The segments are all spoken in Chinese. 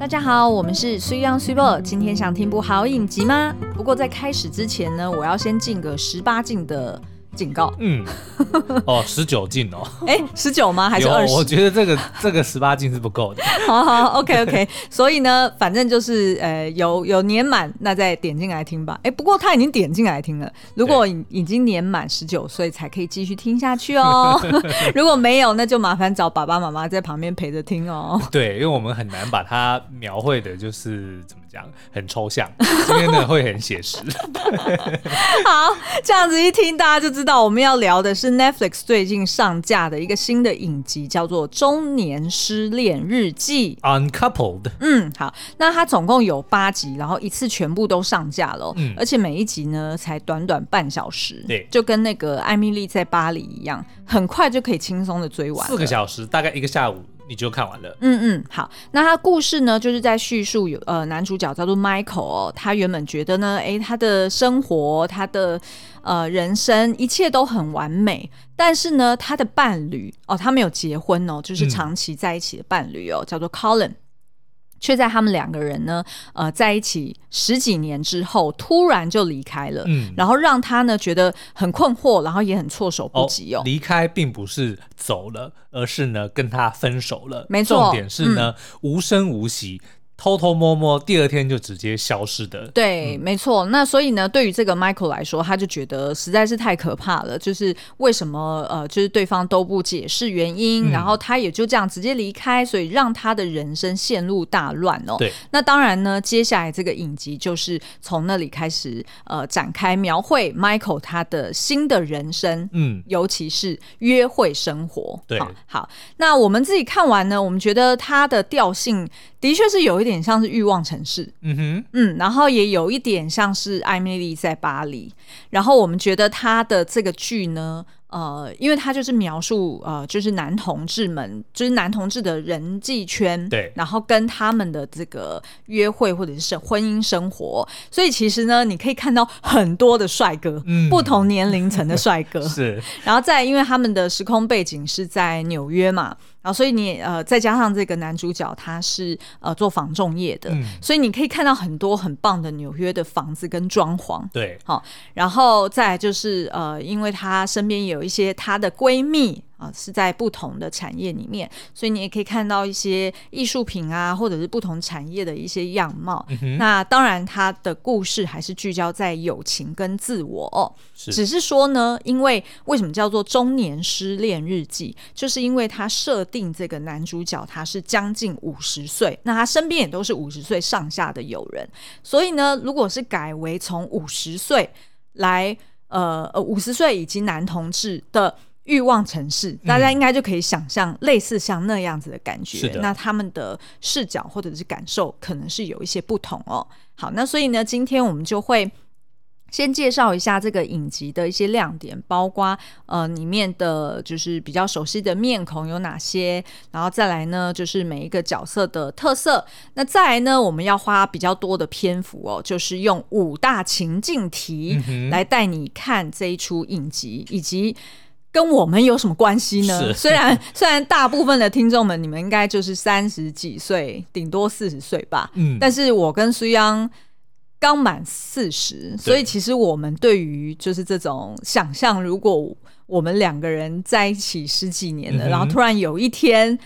大家好，我们是 C Young C Boy，。今天想听部好影集吗？不过在开始之前呢，我要先进个十八禁的。警告，嗯，哦，十九禁哦，哎、欸，十九吗？还是二十？我觉得这个这个十八禁是不够的。好好，OK OK，所以呢，反正就是呃，有有年满，那再点进来听吧。哎、欸，不过他已经点进来听了，如果已经年满十九岁才可以继续听下去哦。如果没有，那就麻烦找爸爸妈妈在旁边陪着听哦。对，因为我们很难把它描绘的，就是怎么讲，很抽象，今天呢会很写实。好，这样子一听，大家就知道。我们要聊的是 Netflix 最近上架的一个新的影集，叫做《中年失恋日记》（Uncoupled）。嗯，好，那它总共有八集，然后一次全部都上架了，嗯，而且每一集呢才短短半小时，对，就跟那个《艾米丽在巴黎》一样，很快就可以轻松的追完，四个小时，大概一个下午。你就看完了。嗯嗯，好，那他故事呢，就是在叙述有呃男主角叫做 Michael 哦，他原本觉得呢，哎，他的生活，他的呃人生一切都很完美，但是呢，他的伴侣哦，他没有结婚哦，就是长期在一起的伴侣哦，嗯、叫做 Colin。却在他们两个人呢，呃，在一起十几年之后，突然就离开了，嗯，然后让他呢觉得很困惑，然后也很措手不及哦。离开并不是走了，而是呢跟他分手了。没错，重点是呢、嗯、无声无息。偷偷摸摸，第二天就直接消失的。对，嗯、没错。那所以呢，对于这个 Michael 来说，他就觉得实在是太可怕了。就是为什么呃，就是对方都不解释原因，嗯、然后他也就这样直接离开，所以让他的人生陷入大乱哦。对。那当然呢，接下来这个影集就是从那里开始呃展开描绘 Michael 他的新的人生，嗯，尤其是约会生活。对。好，好，那我们自己看完呢，我们觉得他的调性的确是有一点。有点像是欲望城市，嗯哼，嗯，然后也有一点像是艾米丽在巴黎，然后我们觉得他的这个剧呢，呃，因为他就是描述呃，就是男同志们，就是男同志的人际圈，对，然后跟他们的这个约会或者是婚姻生活，所以其实呢，你可以看到很多的帅哥，嗯，不同年龄层的帅哥。是，然后再因为他们的时空背景是在纽约嘛。然后，所以你呃，再加上这个男主角，他是呃做房仲业的，嗯，所以你可以看到很多很棒的纽约的房子跟装潢，对，好，然后再来就是呃，因为她身边有一些她的闺蜜。啊，是在不同的产业里面，所以你也可以看到一些艺术品啊，或者是不同产业的一些样貌。嗯、那当然，他的故事还是聚焦在友情跟自我哦。是，只是说呢，因为为什么叫做中年失恋日记，就是因为他设定这个男主角他是将近五十岁，那他身边也都是五十岁上下的友人，所以呢，如果是改为从五十岁来，呃呃，五十岁以及男同志的。欲望城市，大家应该就可以想象类似像那样子的感觉。嗯、那他们的视角或者是感受可能是有一些不同哦。好，那所以呢，今天我们就会先介绍一下这个影集的一些亮点，包括呃里面的就是比较熟悉的面孔有哪些，然后再来呢就是每一个角色的特色。那再来呢，我们要花比较多的篇幅哦，就是用五大情境题来带你看这一出影集，以及。跟我们有什么关系呢？虽然 虽然大部分的听众们，你们应该就是三十几岁，顶多四十岁吧。嗯，但是我跟苏央刚满四十，所以其实我们对于就是这种想象，如果我们两个人在一起十几年了，嗯、然后突然有一天。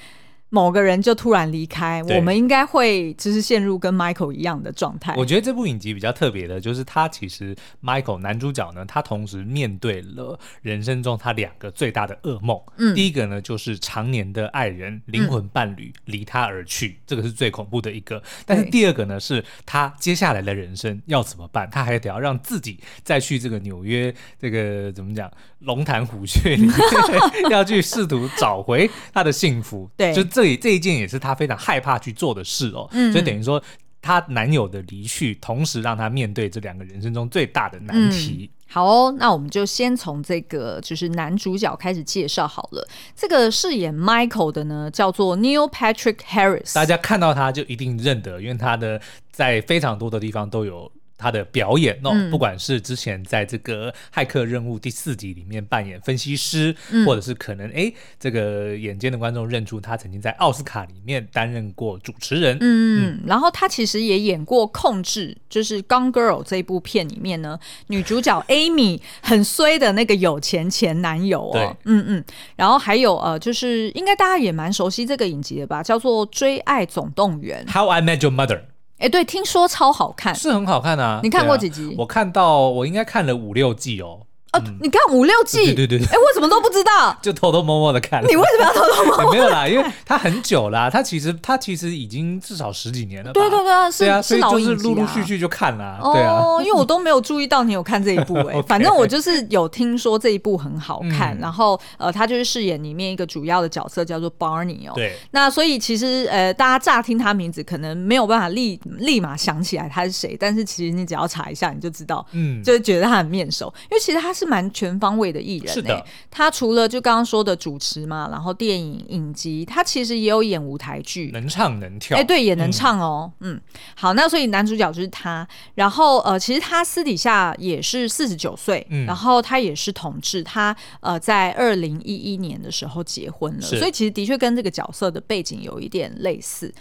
某个人就突然离开，我们应该会就是陷入跟 Michael 一样的状态。我觉得这部影集比较特别的，就是他其实 Michael 男主角呢，他同时面对了人生中他两个最大的噩梦。嗯，第一个呢，就是常年的爱人、灵魂伴侣离他而去，嗯，这个是最恐怖的一个。但是第二个呢，是他接下来的人生要怎么办？他还得要让自己再去这个纽约，这个怎么讲，龙潭虎穴里面 要去试图找回他的幸福。对，就这。对，这一件也是她非常害怕去做的事哦，嗯，所以等于说她男友的离去，同时让她面对这两个人生中最大的难题。嗯、好哦，那我们就先从这个就是男主角开始介绍好了。这个饰演 Michael 的呢，叫做 Neil Patrick Harris，大家看到他就一定认得，因为他的在非常多的地方都有。他的表演哦，嗯、不管是之前在这个《骇客任务》第四集里面扮演分析师，嗯、或者是可能哎，这个眼尖的观众认出他曾经在奥斯卡里面担任过主持人。嗯，嗯然后他其实也演过《控制》，就是《Gone Girl》这一部片里面呢，女主角 Amy 很衰的那个有钱前男友哦。对，嗯嗯。然后还有呃，就是应该大家也蛮熟悉这个影集的吧，叫做《追爱总动员》How I Met Your Mother。哎，对，听说超好看，是很好看啊！你看过几集？啊、我看到，我应该看了五六季哦。哦，你看五六季，对对对，哎，我怎么都不知道，就偷偷摸摸的看。你为什么要偷偷摸摸？没有啦，因为它很久啦，它其实它其实已经至少十几年了。对对对，是啊，所以就是陆陆续续就看啦。对啊，因为我都没有注意到你有看这一部哎，反正我就是有听说这一部很好看，然后呃，他就是饰演里面一个主要的角色叫做 Barney 哦。对。那所以其实呃，大家乍听他名字可能没有办法立立马想起来他是谁，但是其实你只要查一下你就知道，嗯，就觉得他很面熟，因为其实他是蛮全方位的艺人、欸、是的，他除了就刚刚说的主持嘛，然后电影影集，他其实也有演舞台剧，能唱能跳，哎、欸，对，也能唱哦，嗯，嗯，好，那所以男主角就是他，然后呃，其实他私底下也是四十九岁，嗯，然后他也是同志，他呃在二零一一年的时候结婚了，所以其实的确跟这个角色的背景有一点类似。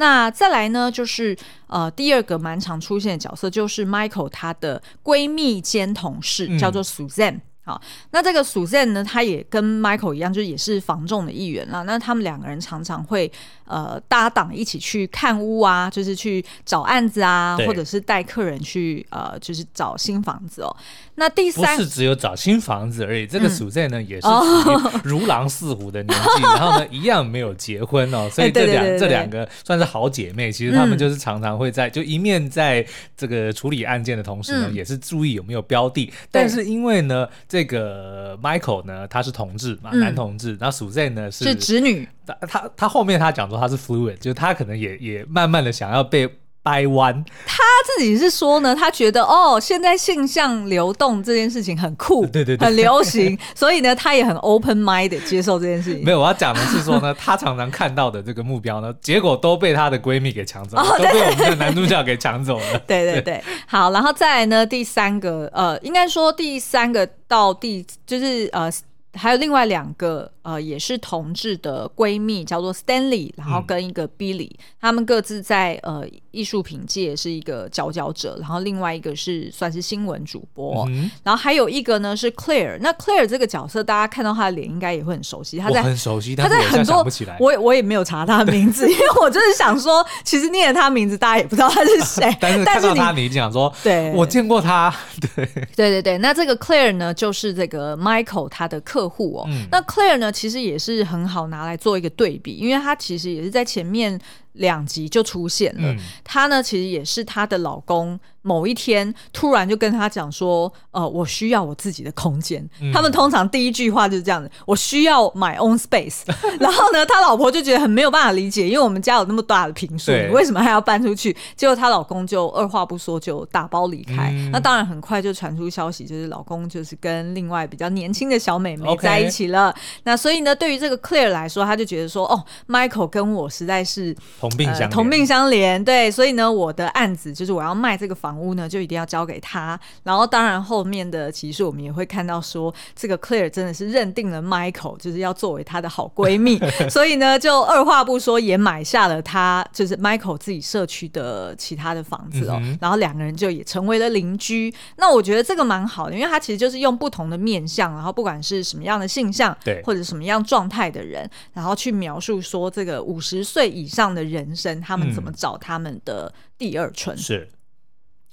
那再来呢，就是呃第二个蛮常出现的角色，就是 Michael 他的闺蜜兼同事，嗯、叫做 Suzanne。好，那这个 Suzanne 呢，他也跟 Michael 一样，就也是房仲的一员啦。那他们两个人常常会呃搭档一起去看屋啊，就是去找案子啊，或者是带客人去呃，就是找新房子哦。那第三不是只有找新房子而已，这个 Suzanne 呢、嗯、也是 如狼似虎的年纪，哦、然后呢一样没有结婚哦，所以这两这两个算是好姐妹。其实他们就是常常会在就一面在这个处理案件的同时呢，嗯、也是注意有没有标的。但是因为呢。这个 Michael 呢，他是同志嘛，嗯、男同志。然后 Suzanne 呢是是直女。他他他后面他讲说他是 fluid，就是他可能也也慢慢的想要被掰弯。他自己是说呢，他觉得哦，现在性向流动这件事情很酷，对对对，很流行，所以呢，他也很 open mind 的接受这件事情。没有，我要讲的是说呢，他常常看到的这个目标呢，结果都被他的闺蜜给抢走了，哦、对对对，都被我们的男主角给抢走了。对对对，好，然后再来呢，第三个，呃，应该说第三个。到第就是呃，还有另外两个。呃，也是同志的闺蜜，叫做 Stanley，然后跟一个 Billy，、嗯、他们各自在呃艺术品界是一个佼佼者，然后另外一个是算是新闻主播，嗯、然后还有一个呢是 Claire，那 Claire 这个角色大家看到她的脸应该也会很熟悉，她在很熟悉，她在很多，我也我也没有查她的名字，因为我就是想说，其实念了她名字，大家也不知道她是谁，但是看到她，你讲说，对，我见过她，对。对对对，那这个 Claire 呢，就是这个 Michael 他的客户哦，嗯、那 Claire 呢？其实也是很好拿来做一个对比，因为它其实也是在前面两集就出现了。她、嗯、呢，其实也是她的老公。某一天，突然就跟她讲说：“呃，我需要我自己的空间。嗯”他们通常第一句话就是这样子：“我需要 my own space。”然后呢，他老婆就觉得很没有办法理解，因为我们家有那么大的平数，你为什么还要搬出去？结果她老公就二话不说就打包离开。嗯、那当然很快就传出消息，就是老公就是跟另外比较年轻的小美眉在一起了。那所以呢，对于这个 Claire 来说，他就觉得说：“哦，Michael 跟我实在是同病相同病相怜。”对，所以呢，我的案子就是我要卖这个房。屋呢，就一定要交给他。然后，当然后面的其实我们也会看到说，这个 Claire 真的是认定了 Michael 就是要作为她的好闺蜜，所以呢，就二话不说也买下了他就是 Michael 自己社区的其他的房子哦。嗯、然后两个人就也成为了邻居。那我觉得这个蛮好的，因为他其实就是用不同的面相，然后不管是什么样的性向，对，或者什么样状态的人，然后去描述说这个五十岁以上的人生，他们怎么找他们的第二春。嗯、是。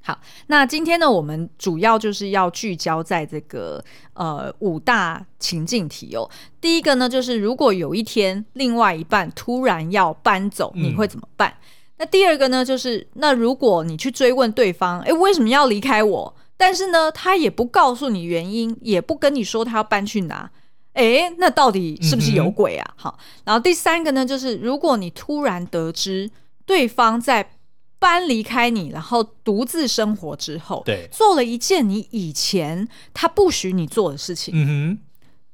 好，那今天呢，我们主要就是要聚焦在这个呃五大情境题哦。第一个呢，就是如果有一天另外一半突然要搬走，你会怎么办？嗯、那第二个呢，就是那如果你去追问对方，哎，为什么要离开我？但是呢，他也不告诉你原因，也不跟你说他要搬去哪，哎，那到底是不是有鬼啊？嗯、好，然后第三个呢，就是如果你突然得知对方在搬离开你，然后独自生活之后，对，做了一件你以前他不许你做的事情。嗯哼，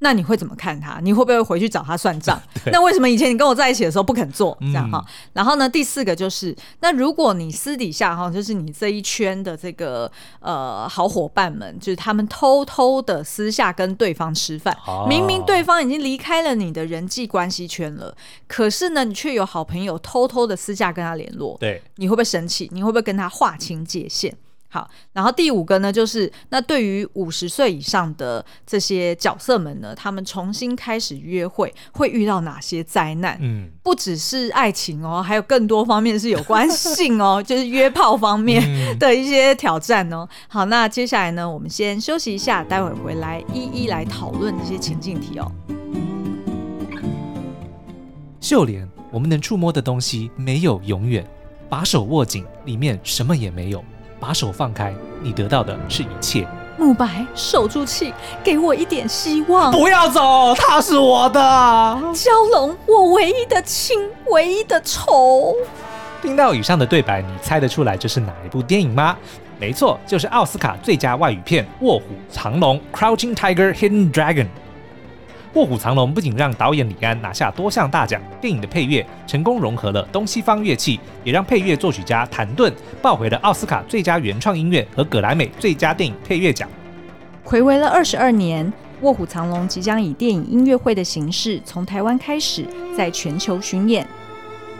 那你会怎么看他？你会不会回去找他算账？那为什么以前你跟我在一起的时候不肯做这样哈？嗯、然后呢，第四个就是，那如果你私底下哈，就是你这一圈的这个呃好伙伴们，就是他们偷偷的私下跟对方吃饭，哦、明明对方已经离开了你的人际关系圈了，可是呢，你却有好朋友偷偷的私下跟他联络，对，你会不会生气？你会不会跟他划清界限？好，然后第五个呢，就是那对于五十岁以上的这些角色们呢，他们重新开始约会会遇到哪些灾难？嗯，不只是爱情哦，还有更多方面是有关性哦，就是约炮方面的一些挑战哦。好，那接下来呢，我们先休息一下，待会儿回来一一来讨论这些情境题哦。秀莲，我们能触摸的东西没有永远，把手握紧，里面什么也没有。把手放开，你得到的是一切。慕白，守住气，给我一点希望。不要走，他是我的。蛟龙，我唯一的亲，唯一的仇。听到以上的对白，你猜得出来这是哪一部电影吗？没错，就是奥斯卡最佳外语片《卧虎藏龙》（Crouching Tiger, Hidden Dragon）。《卧虎藏龙》不仅让导演李安拿下多项大奖，电影的配乐成功融合了东西方乐器，也让配乐作曲家谭盾抱回了奥斯卡最佳原创音乐和葛莱美最佳电影配乐奖。睽违了二十二年，《卧虎藏龙》即将以电影音乐会的形式从台湾开始，在全球巡演。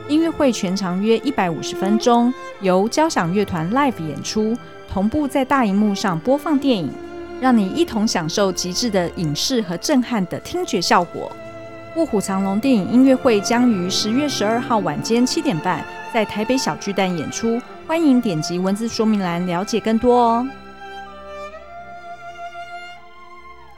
音乐会全长约一百五十分钟，由交响乐团 live 演出，同步在大荧幕上播放电影。让你一同享受极致的影视和震撼的听觉效果。《卧虎藏龙》电影音乐会将于十月十二号晚间七点半在台北小巨蛋演出，欢迎点击文字说明栏了解更多哦。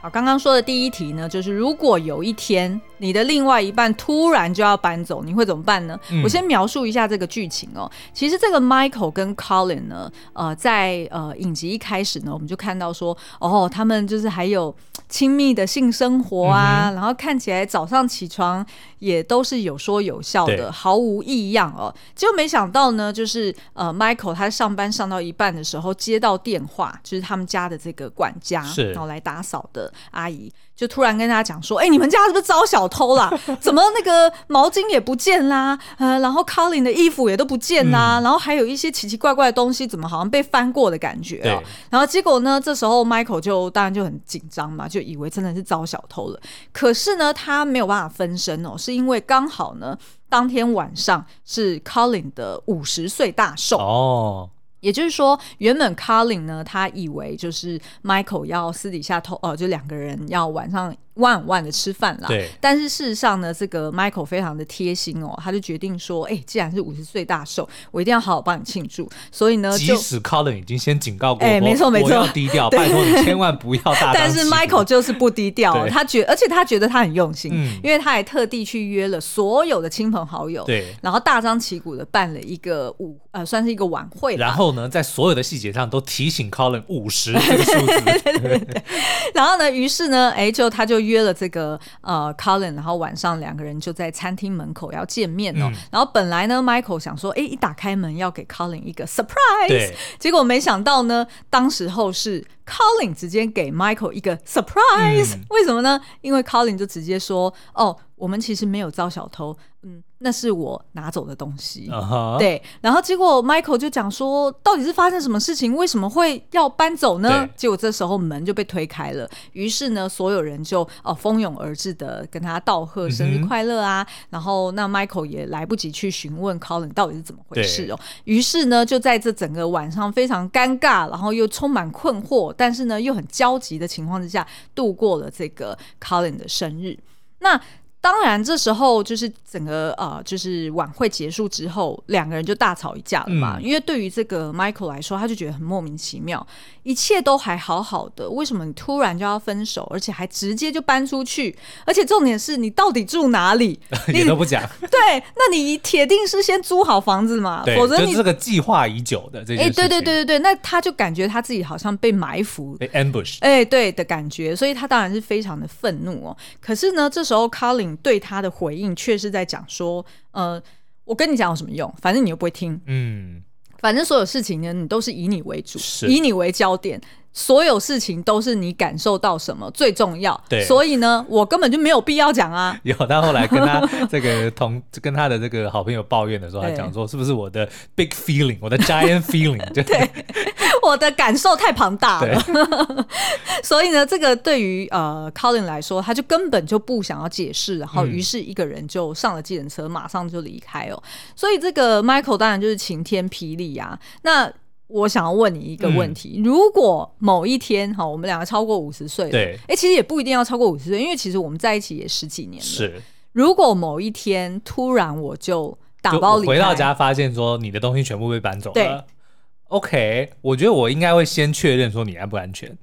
好，刚刚说的第一题呢，就是如果有一天。你的另外一半突然就要搬走，你会怎么办呢？嗯、我先描述一下这个剧情哦。其实这个 Michael 跟 Colin 呢，呃，在呃影集一开始呢，我们就看到说，哦，他们就是还有亲密的性生活啊，嗯、然后看起来早上起床也都是有说有笑的，毫无异样哦。结果没想到呢，就是呃，Michael 他上班上到一半的时候接到电话，就是他们家的这个管家，是然后来打扫的阿姨。就突然跟他讲说，哎、欸，你们家是不是遭小偷啦？怎么那个毛巾也不见啦？呃，然后 Colin 的衣服也都不见啦，嗯、然后还有一些奇奇怪怪的东西，怎么好像被翻过的感觉啊？对然后结果呢，这时候 Michael 就当然就很紧张嘛，就以为真的是遭小偷了。可是呢，他没有办法分身哦，是因为刚好呢，当天晚上是 Colin 的五十岁大寿哦。也就是说，原本 Colin 呢，他以为就是 Michael 要私底下偷，呃，就两个人要晚上。万万的吃饭啦，对。但是事实上呢，这个 Michael 非常的贴心哦，他就决定说，哎，既然是五十岁大寿，我一定要好好帮你庆祝。所以呢，即使 Colin 已经先警告过，哎，没错没错，我要低调，拜托你千万不要大。但是 Michael 就是不低调，他觉，而且他觉得他很用心，因为他还特地去约了所有的亲朋好友，对，然后大张旗鼓的办了一个舞，呃，算是一个晚会。然后呢，在所有的细节上都提醒 Colin 五十这个数字，对对对对。然后呢，于是呢，哎，就他就。约了这个呃，Colin，然后晚上两个人就在餐厅门口要见面哦。嗯、然后本来呢，Michael 想说，哎，一打开门要给 Colin 一个 surprise，对结果没想到呢，当时候是 Colin 直接给 Michael 一个 surprise，、嗯、为什么呢？因为 Colin 就直接说，哦，我们其实没有招小偷，嗯。那是我拿走的东西，uh huh. 对。然后结果 Michael 就讲说，到底是发生什么事情？为什么会要搬走呢？结果这时候门就被推开了，于是呢，所有人就哦蜂拥而至的跟他道贺生日快乐啊。然后那 Michael 也来不及去询问 Colin 到底是怎么回事哦。于是呢，就在这整个晚上非常尴尬，然后又充满困惑，但是呢又很焦急的情况之下，度过了这个 Colin 的生日。那当然，这时候就是整个呃，就是晚会结束之后，两个人就大吵一架了嘛。嗯、因为对于这个 Michael 来说，他就觉得很莫名其妙，一切都还好好的，为什么你突然就要分手，而且还直接就搬出去？而且重点是你到底住哪里？你都不讲。对，那你铁定是先租好房子嘛？否则你这个计划已久的这。哎，对对对对对，那他就感觉他自己好像被埋伏，被 ambush。哎，对的感觉，所以他当然是非常的愤怒哦。可是呢，这时候 Colin 对他的回应却是在讲说，呃，我跟你讲有什么用？反正你又不会听，嗯，反正所有事情呢，你都是以你为主，以你为焦点。所有事情都是你感受到什么最重要。对，所以呢，我根本就没有必要讲啊。有他后来跟他 这个同跟他的这个好朋友抱怨的时候，他讲说是不是我的 big feeling，我的 giant feeling，就对，我的感受太庞大了。所以呢，这个对于呃 Colin 来说，他就根本就不想要解释，然后于是一个人就上了计程车，马上就离开哦。所以这个 Michael 当然就是晴天霹雳啊。那我想要问你一个问题：嗯、如果某一天哈，我们两个超过五十岁了，对，哎，其实也不一定要超过五十岁，因为其实我们在一起也十几年了。是，如果某一天突然我就打包离，回到家发现说你的东西全部被搬走了，对，OK，我觉得我应该会先确认说你安不安全。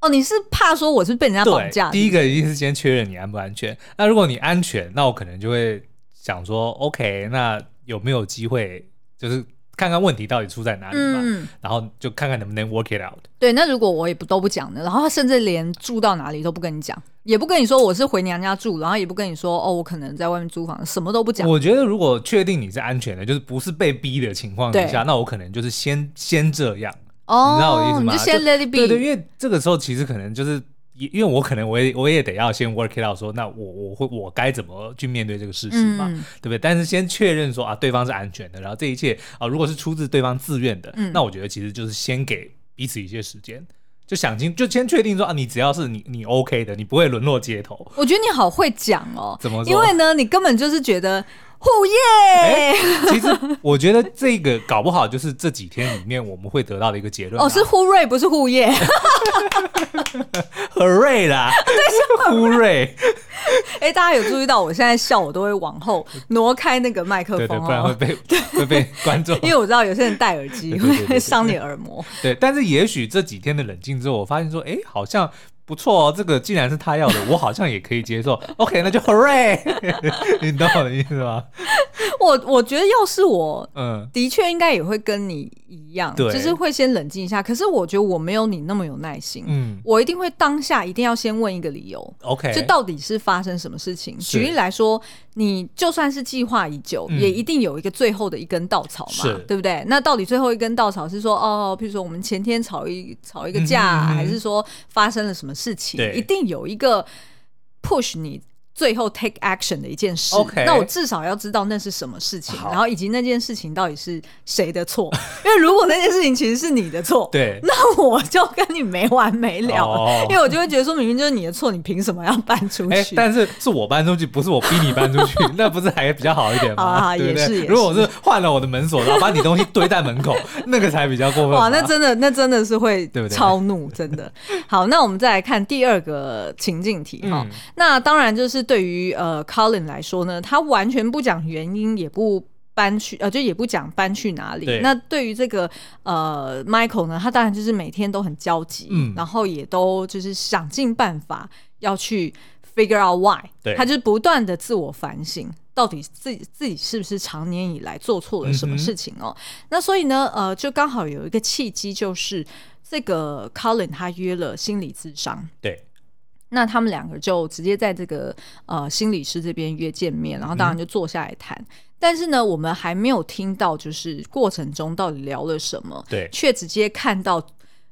哦，你是怕说我是被人家绑架？第一个一定是先确认你安不安全。那如果你安全，那我可能就会想说，OK，那有没有机会就是？看看问题到底出在哪里嘛，嗯、然后就看看能不能 work it out。对，那如果我也不都不讲呢？然后他甚至连住到哪里都不跟你讲，也不跟你说我是回娘家住，然后也不跟你说哦，我可能在外面租房，什么都不讲。我觉得如果确定你是安全的，就是不是被逼的情况底下，那我可能就是先先这样。哦，你知道我的意思吗？你就先 let it be。对对，因为这个时候其实可能就是。因为我可能我也我也得要先 work it out，说那我我会我该怎么去面对这个事情嘛，嗯、对不对？但是先确认说啊，对方是安全的，然后这一切啊，如果是出自对方自愿的，嗯、那我觉得其实就是先给彼此一些时间，就想清，就先确定说啊，你只要是你你 OK 的，你不会沦落街头。我觉得你好会讲哦，怎么说？因为呢，你根本就是觉得。虎耶！其实我觉得这个搞不好就是这几天里面我们会得到的一个结论。哦，是呼瑞，不是护耶。很瑞啦，对，是虎瑞。哎，大家有注意到我现在笑，我都会往后挪开那个麦克风，不然会被会被观众。因为我知道有些人戴耳机会伤你耳膜。对，但是也许这几天的冷静之后，我发现说，哎，好像。不错哦，这个既然是他要的，我好像也可以接受。OK，那就 Hooray！你懂我的意思吗？我我觉得要是我，嗯，的确应该也会跟你一样，对，就是会先冷静一下。可是我觉得我没有你那么有耐心，嗯，我一定会当下一定要先问一个理由。OK，这到底是发生什么事情？举例来说，你就算是计划已久，嗯、也一定有一个最后的一根稻草嘛，对不对？那到底最后一根稻草是说，哦，譬如说我们前天吵一吵一个架，嗯、还是说发生了什么？事情对一定有一个 push 你。最后 take action 的一件事，Okay. 那我至少要知道那是什么事情，然后以及那件事情到底是谁的错。因为如果那件事情其实是你的错，对，那我就跟你没完没了。哦、因为我就会觉得说，明明就是你的错，你凭什么要搬出去？欸、但是是我搬出去，不是我逼你搬出去，那不是还比较好一点吗？啊，也是也是。如果我是换了我的门锁，然后把你东西堆在门口，那个才比较过分。哇，那真的，那真的是会超怒，真的。好，那我们再来看第二个情境题哈。嗯、那当然就是。对于呃，Colin 来说呢，他完全不讲原因，也不搬去，呃，就也不讲搬去哪里。对那对于这个呃，Michael 呢，他当然就是每天都很焦急，嗯，然后也都就是想尽办法要去 figure out why，对，他就是不断的自我反省，到底自己自己是不是长年以来做错了什么事情哦？嗯、那所以呢，呃，就刚好有一个契机，就是这个 Colin 他约了心理咨商，对。那他们两个就直接在这个呃心理师这边约见面，然后当然就坐下来谈。嗯、但是呢，我们还没有听到就是过程中到底聊了什么，对，却直接看到。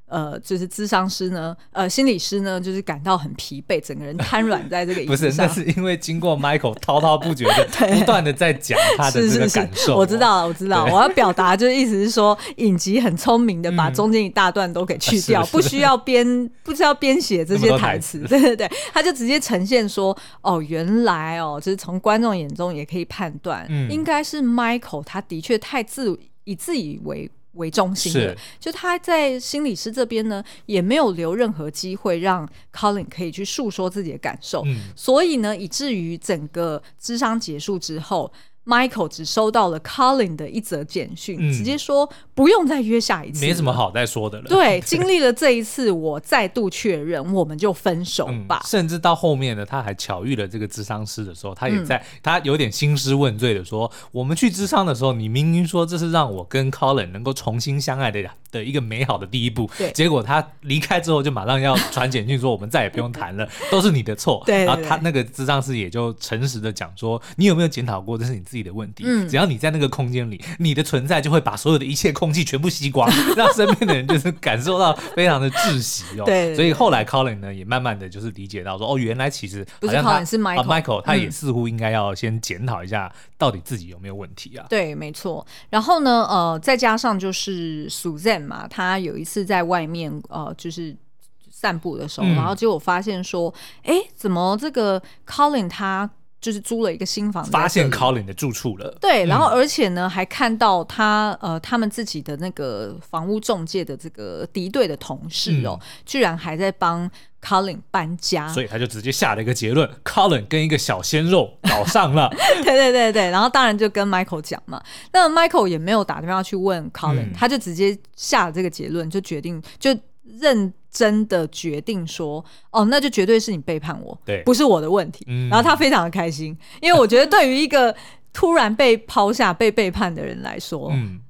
呃，就是咨商师呢，呃，心理师呢，就是感到很疲惫，整个人瘫软在这个椅子上。不是，那是因为经过 Michael 滔滔不绝的 不断的在讲他的这个感受。是是是，我知道了，我知道，对我要表达就是意思是说，影集很聪明的把中间一大段都给去掉，嗯、不需要编，不需要编写这些台词。对对对，他就直接呈现说，哦，原来哦，就是从观众眼中也可以判断，嗯、应该是 Michael 他的确太自以自以为。为中心的，就他在心理师这边呢，也没有留任何机会让 Colin 可以去诉说自己的感受，嗯、所以呢，以至于整个智商结束之后。Michael 只收到了 Colin 的一则简讯，嗯、直接说不用再约下一次，没什么好再说的了。对，经历了这一次，我再度确认，我们就分手吧。嗯、甚至到后面呢，他还巧遇了这个智商师的时候，他也在，嗯、他有点兴师问罪的说：“我们去智商的时候，你明明说这是让我跟 Colin 能够重新相爱的的的一个美好的第一步。对，结果他离开之后就马上要传简讯说我们再也不用谈了，都是你的错。对，然后他那个智商师也就诚实的讲说，你有没有检讨过，这是你自己的问题。嗯，只要你在那个空间里，你的存在就会把所有的一切空气全部吸光，让身边的人就是感受到非常的窒息哦。对，所以后来 Colin 呢也慢慢的就是理解到说，哦，原来其实不是 Colin 是 Michael，啊 Michael 他也似乎应该要先检讨一下到底自己有没有问题啊。对，没错。然后呢，呃，再加上就是 Suzanne 嘛，他有一次在外面呃，就是散步的时候，嗯、然后结果发现说，哎，怎么这个 Colin 他就是租了一个新房子，发现 Colin 的住处了。对，然后而且呢，嗯、还看到他呃，他们自己的那个房屋中介的这个敌对的同事哦，嗯、居然还在帮。Colin 搬家，所以他就直接下了一个结论：Colin 跟一个小鲜肉搞上了。对对对对，然后当然就跟 Michael 讲嘛。那 Michael 也没有打电话去问 Colin，、嗯、他就直接下了这个结论，就决定就认真的决定说：哦，那就绝对是你背叛我，对，不是我的问题。嗯、然后他非常的开心，因为我觉得对于一个突然被抛下、被背叛的人来说，嗯、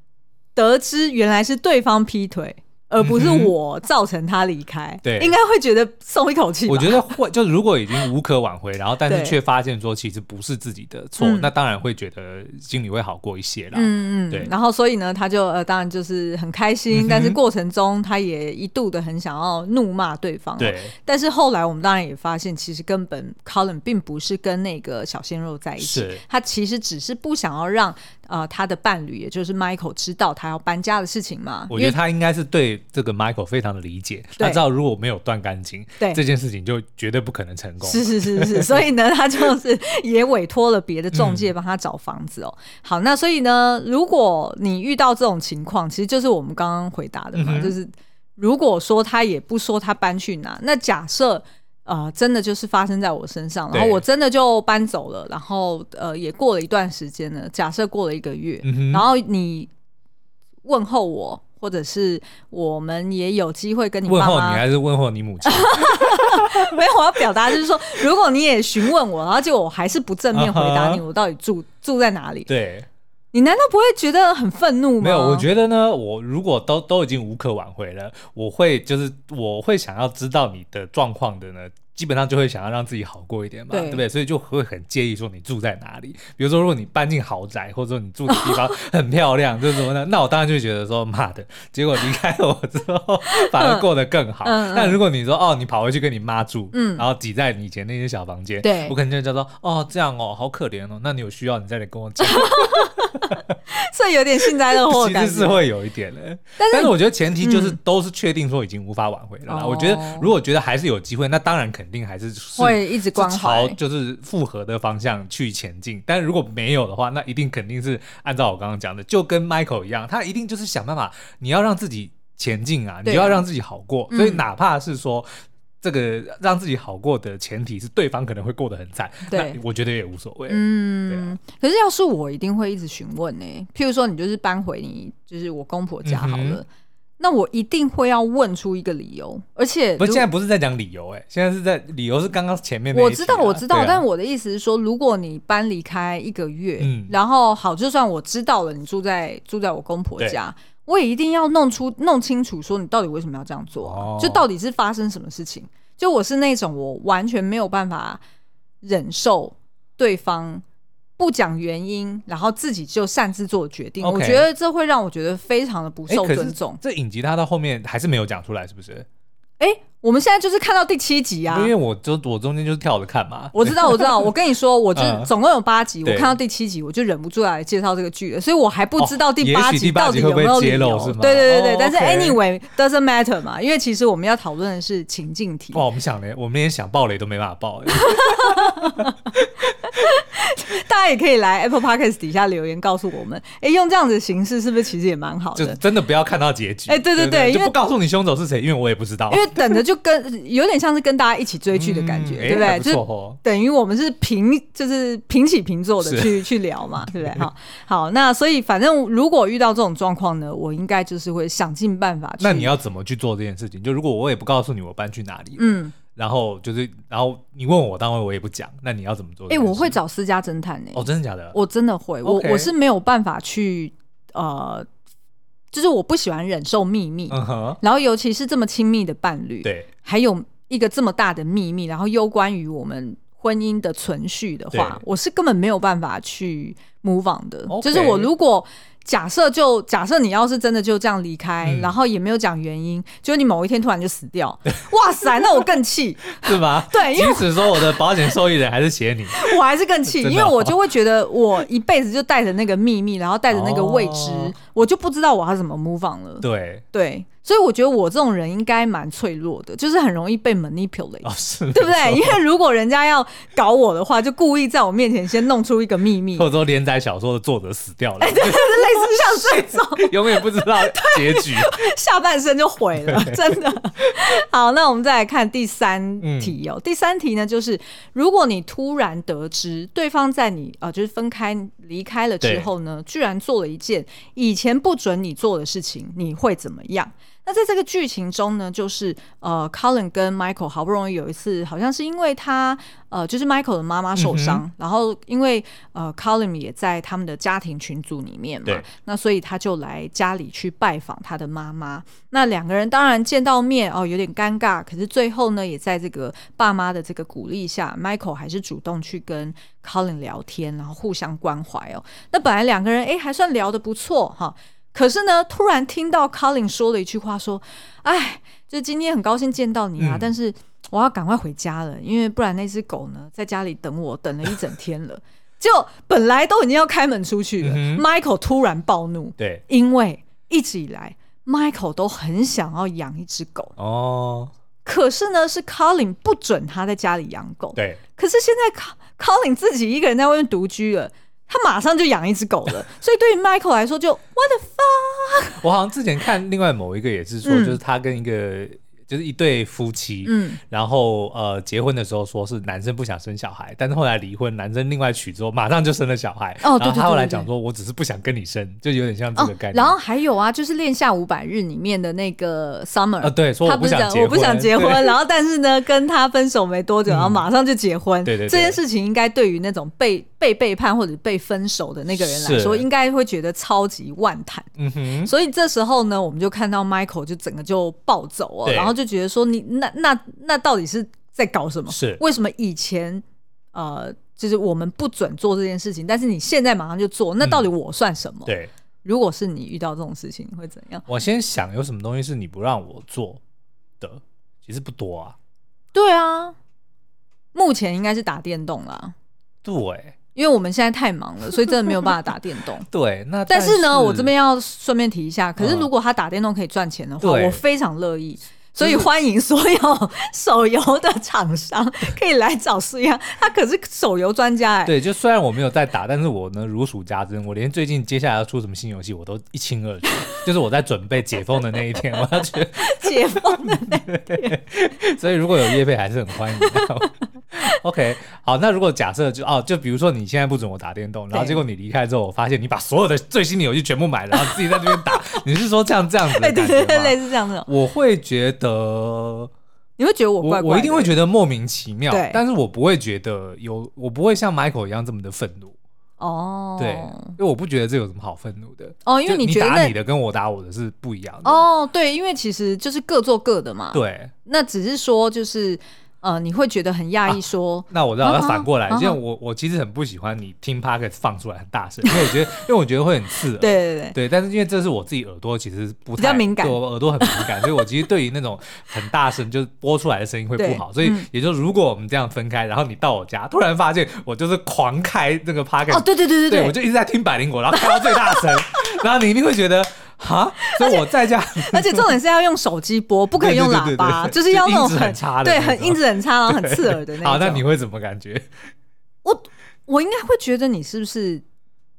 得知原来是对方劈腿。而不是我造成他离开，应该会觉得松一口气。我觉得会，就是如果已经无可挽回，然后但是却发现说其实不是自己的错，那当然会觉得心里会好过一些啦。嗯嗯，对。然后所以呢，他就呃，当然就是很开心，嗯、但是过程中他也一度的很想要怒骂对方。对。但是后来我们当然也发现，其实根本 Colin 并不是跟那个小鲜肉在一起，他其实只是不想要让。呃，他的伴侣也就是 Michael 知道他要搬家的事情嘛？我觉得他应该是对这个 Michael 非常的理解，他知道如果没有断干净，对这件事情就绝对不可能成功。是是是是，所以呢，他就是也委托了别的中介帮他找房子哦。嗯、好，那所以呢，如果你遇到这种情况，其实就是我们刚刚回答的嘛，嗯、就是如果说他也不说他搬去哪，那假设。呃，真的就是发生在我身上，然后我真的就搬走了，然后呃，也过了一段时间了。假设过了一个月，嗯、然后你问候我，或者是我们也有机会跟你问候你，还是问候你母亲？没有，我要表达就是说，如果你也询问我，然后结果我还是不正面回答你，我到底住住在哪里？对。你难道不会觉得很愤怒吗？没有，我觉得呢，我如果都都已经无可挽回了，我会就是我会想要知道你的状况的呢，基本上就会想要让自己好过一点嘛，对，对不对？所以就会很介意说你住在哪里。比如说，如果你搬进豪宅，或者说你住的地方很漂亮，就是什么呢？那我当然就觉得说妈的，结果离开了我之后反而过得更好。嗯、但如果你说哦，你跑回去跟你妈住，嗯，然后挤在你以前那些小房间，对，我肯定就叫做哦这样哦，好可怜哦。那你有需要你再来跟我讲。所以有点幸灾乐祸，其实是会有一点的。但是，但是我觉得前提就是都是确定说已经无法挽回了。嗯、我觉得如果觉得还是有机会，那当然肯定还是，是会一直关，朝就是复合的方向去前进。但如果没有的话，那一定肯定是按照我刚刚讲的，就跟 Michael 一样，他一定就是想办法，你要让自己前进啊，你就要让自己好过。啊、所以哪怕是说。这个让自己好过的前提是对方可能会过得很惨，对，我觉得也无所谓。嗯，啊、可是要是我一定会一直询问呢、欸。譬如说，你就是搬回你就是我公婆家好了，嗯、那我一定会要问出一个理由，而且不，现在不是在讲理由、欸，哎，现在是在理由是刚刚前面。我知道，我知道，啊、但我的意思是说，如果你搬离开一个月，嗯，然后好，就算我知道了，你住在住在我公婆家。我也一定要弄出弄清楚，说你到底为什么要这样做，啊，就到底是发生什么事情？就我是那种我完全没有办法忍受对方不讲原因，然后自己就擅自做决定。Okay 我觉得这会让我觉得非常的不受尊重。这影集他到后面还是没有讲出来，是不是？哎。我们现在就是看到第七集啊，因为我就我中间就是跳着看嘛。我知道，我知道，我跟你说，我就 总共有八集，我看到第七集，我就忍不住来介绍这个剧了，所以我还不知道第八集到底有没有揭露，是吗？对对对对，但是 anyway doesn't matter 嘛，因为其实我们要讨论的是情境题。哇，我们想雷我们连想爆雷都没办法爆。大家也可以来 Apple Podcast 底下留言告诉我们，哎，用这样子的形式是不是其实也蛮好的？就真的不要看到结局。哎，对对对，就不告诉你凶手是谁，因为我也不知道。因为等着就。跟有点像是跟大家一起追剧的感觉，对不对？就等于我们是平，就是平起平坐的去去聊嘛，对不对？好，好，那所以反正如果遇到这种状况呢，我应该就是会想尽办法去。那你要怎么去做这件事情？就如果我也不告诉你我搬去哪里，嗯，然后就是，然后你问我，当然我也不讲，那你要怎么做？哎、欸，我会找私家侦探呢、欸。哦，真的假的？我真的会我我是没有办法去呃。就是我不喜欢忍受秘密，嗯哼，然后尤其是这么亲密的伴侣，对，还有一个这么大的秘密，然后攸关于我们婚姻的存续的话，我是根本没有办法去 move on 的。就是我如果假设就假设你要是真的就这样离开，嗯、然后也没有讲原因，就你某一天突然就死掉，哇塞，那我更气，是吗？对，即使说我的保险受益人还是写你，我还是更气，因为我就会觉得我一辈子就带着那个秘密，然后带着那个未知，哦、我就不知道我要怎么 move on 了。对。对。所以我觉得我这种人应该蛮脆弱的，就是很容易被 manipulate，哦、是对不对？因为如果人家要搞我的话，就故意在我面前先弄出一个秘密，或者说连载小说的作者死掉了，哎、对，类似像这种，永远不知道结局，下半生就毁了，真的。好，那我们再来看第三题哦。嗯、第三题呢，就是如果你突然得知对方在你呃，就是分开离开了之后呢，居然做了一件以前不准你做的事情，你会怎么样？那在这个剧情中呢，就是呃，Colin 跟 Michael 好不容易有一次，好像是因为他呃，就是 Michael 的妈妈受伤，嗯、然后因为呃，Colin 也在他们的家庭群组里面嘛，那所以他就来家里去拜访他的妈妈。那两个人当然见到面哦，有点尴尬，可是最后呢，也在这个爸妈的这个鼓励下，Michael 还是主动去跟 Colin 聊天，然后互相关怀哦。那本来两个人哎，还算聊得不错哈。可是呢，突然听到 Colin 说了一句话，说：“哎，就今天很高兴见到你啊，嗯、但是我要赶快回家了，因为不然那只狗呢，在家里等我等了一整天了。就本来都已经要开门出去了、嗯、，Michael 突然暴怒，对，因为一直以来 Michael 都很想要养一只狗。哦，可是呢，是 Colin 不准他在家里养狗，对，可是现在 Colin 自己一个人在外面独居了。”他马上就养一只狗了，所以对于 Michael 来说就 What the fuck？我好像之前看另外某一个也是说，就是他跟一个。就是一对夫妻，嗯，然后呃，结婚的时候说是男生不想生小孩，但是后来离婚，男生另外娶之后马上就生了小孩。哦，对对对，然后他后来讲说，我只是不想跟你生，就有点像这个概念。然后还有啊，就是《恋下五百日》里面的那个 Summer，啊，对，说我不想结婚，我不想结婚，然后但是呢，跟他分手没多久，然后马上就结婚。对对，这件事情应该对于那种被被背叛或者被分手的那个人来说，应该会觉得超级万谈。嗯哼，所以这时候呢，我们就看到 Michael 就整个就暴走哦，然后就觉得说你。那那那到底是在搞什么？是为什么以前呃，就是我们不准做这件事情，但是你现在马上就做，那到底我算什么？嗯、对，如果是你遇到这种事情，你会怎样？我先想有什么东西是你不让我做的，其实不多啊。对啊，目前应该是打电动啦。对，因为我们现在太忙了，所以真的没有办法打电动。对，那但是，呢，我这边要顺便提一下，可是如果他打电动可以赚钱的话，嗯、我非常乐意。所以欢迎所有手游的厂商可以来找思阳，他可是手游专家哎。对，就虽然我没有在打，但是我呢如数家珍，我连最近接下来要出什么新游戏我都一清二楚。就是我在准备解封的那一天，我要去解封的那一天。所以如果有叶配还是很欢迎的。OK，好，那如果假设就哦，就比如说你现在不准我打电动，然后结果你离开之后，我发现你把所有的最新的游戏全部买了，然后自己在这边打，你是说这样这样子的感觉吗？对对对，类似这样子。我会觉得，你会觉得我怪怪的，我我一定会觉得莫名其妙，但是我不会觉得有，我不会像 Michael 一样这么的愤怒。哦，对，因为我不觉得这有什么好愤怒的。哦，因为你觉得你打你的跟我打我的是不一样的。哦，对，因为其实就是各做各的嘛。对，那只是说就是。呃，你会觉得很讶异，说、啊，那我知道要反过来，因为、啊、我我其实很不喜欢你听 p o c k e t 放出来很大声，因为我觉得，因为我觉得会很刺耳。对对对，对，但是因为这是我自己耳朵其实不太比较敏感，我耳朵很敏感，所以我其实对于那种很大声就是播出来的声音会不好，所以也就是如果我们这样分开，然后你到我家，突然发现我就是狂开那个 p o c k e t 哦，对对对对对，对，我就一直在听百灵果，然后开到最大声，然后你一定会觉得。哈，所以我在家，而且重点是要用手机播，不可以用喇叭，就是要那种很差的，对，很音质很差，然后很刺耳的那种。好，那你会怎么感觉？我我应该会觉得你是不是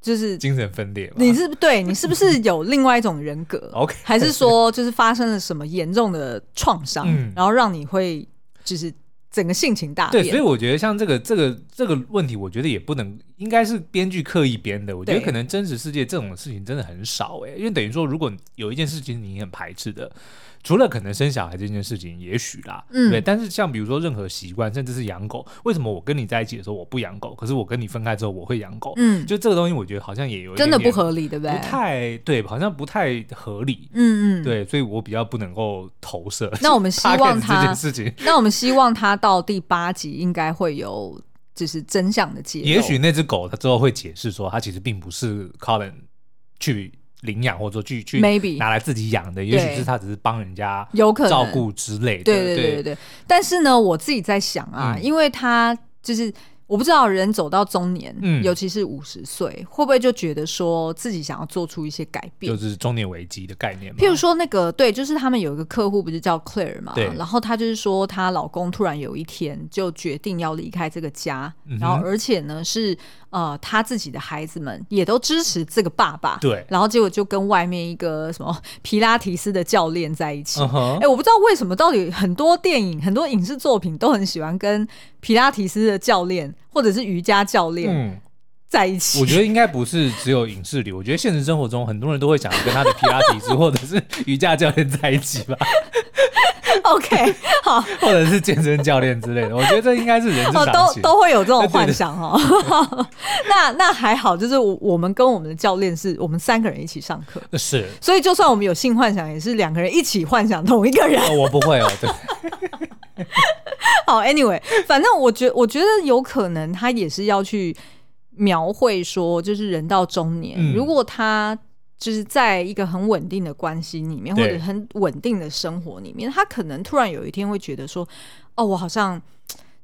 就是精神分裂？你是不对，你是不是有另外一种人格？OK，还是说就是发生了什么严重的创伤，然后让你会就是整个性情大变？对，所以我觉得像这个这个这个问题，我觉得也不能应该是编剧刻意编的。我觉得可能真实世界这种事情真的很少哎、欸，因为等于说，如果有一件事情你很排斥的。除了可能生小孩这件事情，也许啦，嗯，对。但是像比如说任何习惯，甚至是养狗，为什么我跟你在一起的时候我不养狗，可是我跟你分开之后我会养狗？嗯，就这个东西，我觉得好像也有真的不合理，对不对？不太对，好像不太合理。嗯嗯，对，所以我比较不能够投射。那我们希望他这件事情，那我们希望他到第八集应该会有就是真相的揭露。也许那只狗它之后会解释说，它其实并不是 Colin 去。领养或者说去去 maybe 拿来自己养的，也许是它只是帮人家有可能照顾之类的。对对对对对。但是呢，我自己在想啊，嗯、因为它就是。我不知道人走到中年，嗯，尤其是五十岁，会不会就觉得说自己想要做出一些改变，就是中年危机的概念嘛。譬如说那个，对，就是他们有一个客户不是叫 Claire 嘛，对，然后她就是说她老公突然有一天就决定要离开这个家，嗯、然后而且呢是呃他自己的孩子们也都支持这个爸爸，对，然后结果就跟外面一个什么 皮拉提斯的教练在一起，哎、uh-huh 欸，我不知道为什么，到底很多电影、很多影视作品都很喜欢跟皮拉提斯的教练。或者是瑜伽教练在一起、嗯，我觉得应该不是只有影视里，我觉得现实生活中很多人都会想要跟他的皮拉提斯或者是瑜伽教练在一起吧。OK，好，或者是健身教练之类的，我觉得这应该是人之常情，都都会有这种幻想哈。那那还好，就是我我们跟我们的教练是我们三个人一起上课，是，所以就算我们有性幻想，也是两个人一起幻想同一个人。哦、我不会哦，对。好，Anyway，反正我觉我觉得有可能他也是要去描绘说，就是人到中年，嗯、如果他就是在一个很稳定的关系里面，或者很稳定的生活里面，他可能突然有一天会觉得说，哦，我好像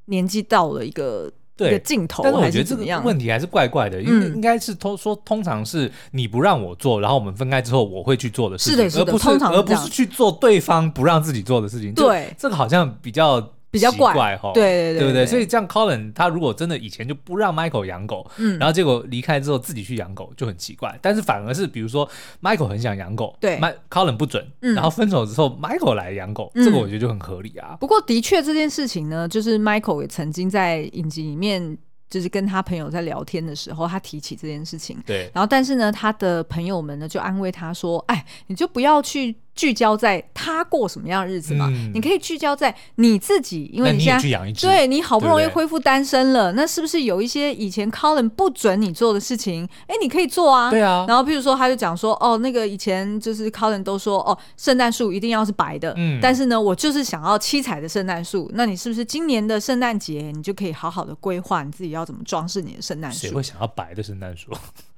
年纪到了一个一个尽头，但是我觉得这个问题还是怪怪的，因为应该是通说通常是你不让我做，然后我们分开之后我会去做的事情，是的，是的，而不是通常而不是去做对方不让自己做的事情，对，这个好像比较。比较怪哈，对对对，对不对？所以这样，Colin 他如果真的以前就不让 Michael 养狗，嗯，然后结果离开之后自己去养狗，就很奇怪。但是反而是比如说 Michael 很想养狗，对，Colin 不准，嗯，然后分手之后 Michael 来养狗，嗯，这个我觉得就很合理啊。不过的确这件事情呢，就是 Michael 也曾经在影集里面。就是跟他朋友在聊天的时候，他提起这件事情。对，然后但是呢，他的朋友们呢就安慰他说：“哎，你就不要去聚焦在他过什么样的日子嘛，嗯、你可以聚焦在你自己，因为你现在你养一只对你好不容易恢复单身了，对对，那是不是有一些以前 Colin 不准你做的事情？哎，你可以做啊。对啊。然后譬如说，他就讲说：哦，那个以前就是 Colin 都说哦，圣诞树一定要是白的。嗯。但是呢，我就是想要七彩的圣诞树。那你是不是今年的圣诞节，你就可以好好的规划你自己要怎么装饰你的？圣诞树，谁会想要白的圣诞树？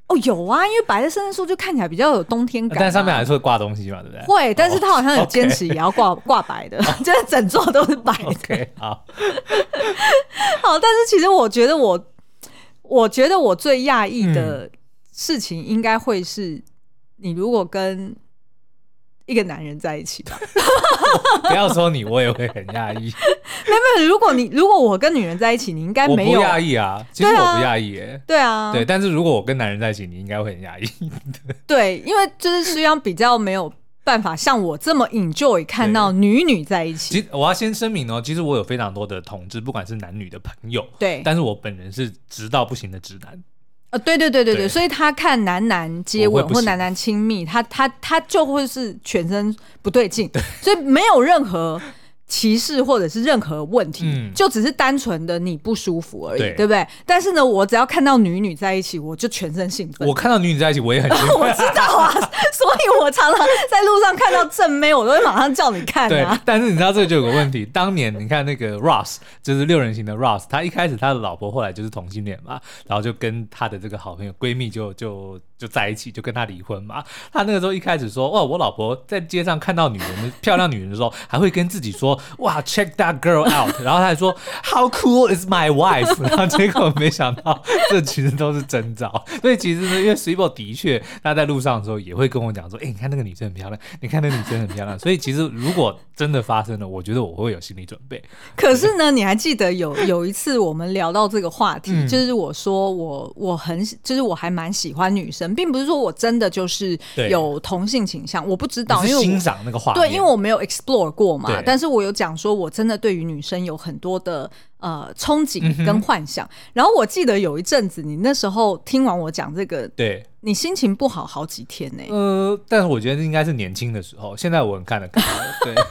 哦，有啊，因为白的圣诞树就看起来比较有冬天感，啊，但上面还是会挂东西嘛，对不对？会，但是他好像有坚持也要挂挂白的，就是整座都是白的。好，好，但是其实我觉得我，我觉得我最讶异的事情应该会是，你如果跟。一个男人在一起吧，不要说你，我也会很讶异。没有没，如果你如果我跟女人在一起，你应该没有讶异啊。其实我不讶异耶。对啊，对，但是如果我跟男人在一起，你应该会很讶异。对，因为就是实际上比较没有办法像我这么 enjoy 看到女女在一起。其实我要先声明哦，其实我有非常多的同志，不管是男女的朋友，对，但是我本人是直到不行的直男。呃，对对对对对，所以他看男男接吻或男男亲密，他他他就会是全身不对劲，所以没有任何。歧视或者是任何问题，嗯、就只是单纯的你不舒服而已，对，对不对？但是呢，我只要看到女女在一起，我就全身兴奋。我看到女女在一起，我也很兴奋。我知道啊，所以我常常在路上看到正妹，我都会马上叫你看啊。对，但是你知道这个就有个问题，当年你看那个 Ross，就是六人行的 Ross，他一开始他的老婆后来就是同性恋嘛，然后就跟他的这个好朋友闺蜜就就就在一起，就跟他离婚嘛。他那个时候一开始说，哇，我老婆在街上看到女人漂亮女人的时候，还会跟自己说。哇，check that girl out，然后他还说 How cool is my wife？然后结果没想到这其实都是征兆。所以其实呢，因为 Swebo 的确他在路上的时候也会跟我讲说，哎，你看那个女生很漂亮，你看那个女生很漂亮。所以其实如果真的发生了，我觉得我会有心理准备。可是呢，你还记得有 有一次我们聊到这个话题，嗯、就是我说我我很就是我还蛮喜欢女生生，并不是说我真的就是有同性倾向，我不知道，因为欣赏那个画面，对，因为我没有 explore 过嘛。但是我有讲说，我真的对于女生有很多的呃憧憬跟幻想。嗯、然后我记得有一阵子，你那时候听完我讲这个，对，你心情不好好几天呢、欸。呃，但是我觉得应该是年轻的时候，现在我很看得开。对。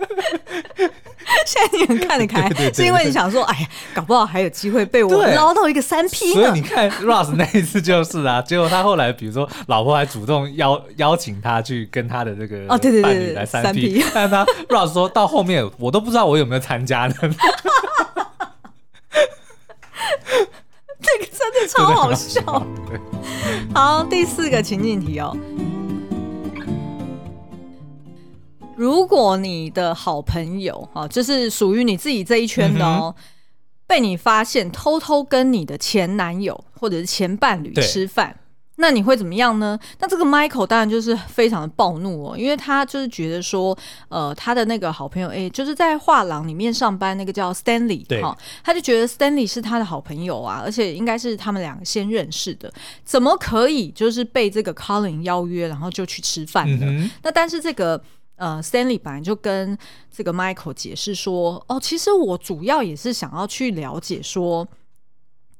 现在你很看得开，对对对对，是因为你想说，哎呀，搞不好还有机会被我捞到一个三 P 呢。所以你看 Ross 那一次就是啊，结果他后来，比如说老婆还主动邀邀请他去跟他的这个哦，对对对，对，来三 P，但是他 Ross 说到后面我都不知道我有没有参加呢。这个真的超好笑。好，第四个情境题哦。如果你的好朋友啊，就是属于你自己这一圈的哦，嗯、被你发现偷偷跟你的前男友或者是前伴侣吃饭，那你会怎么样呢？那这个 Michael 当然就是非常的暴怒哦，因为他就是觉得说，呃，他的那个好朋友，哎，就是在画廊里面上班那个叫 Stanley，对，他就觉得 Stanley 是他的好朋友啊，而且应该是他们两个先认识的，怎么可以就是被这个 Colin 邀约，然后就去吃饭呢？嗯、那但是这个。呃，Sandy 本来就跟这个 Michael 解释说，哦，其实我主要也是想要去了解说。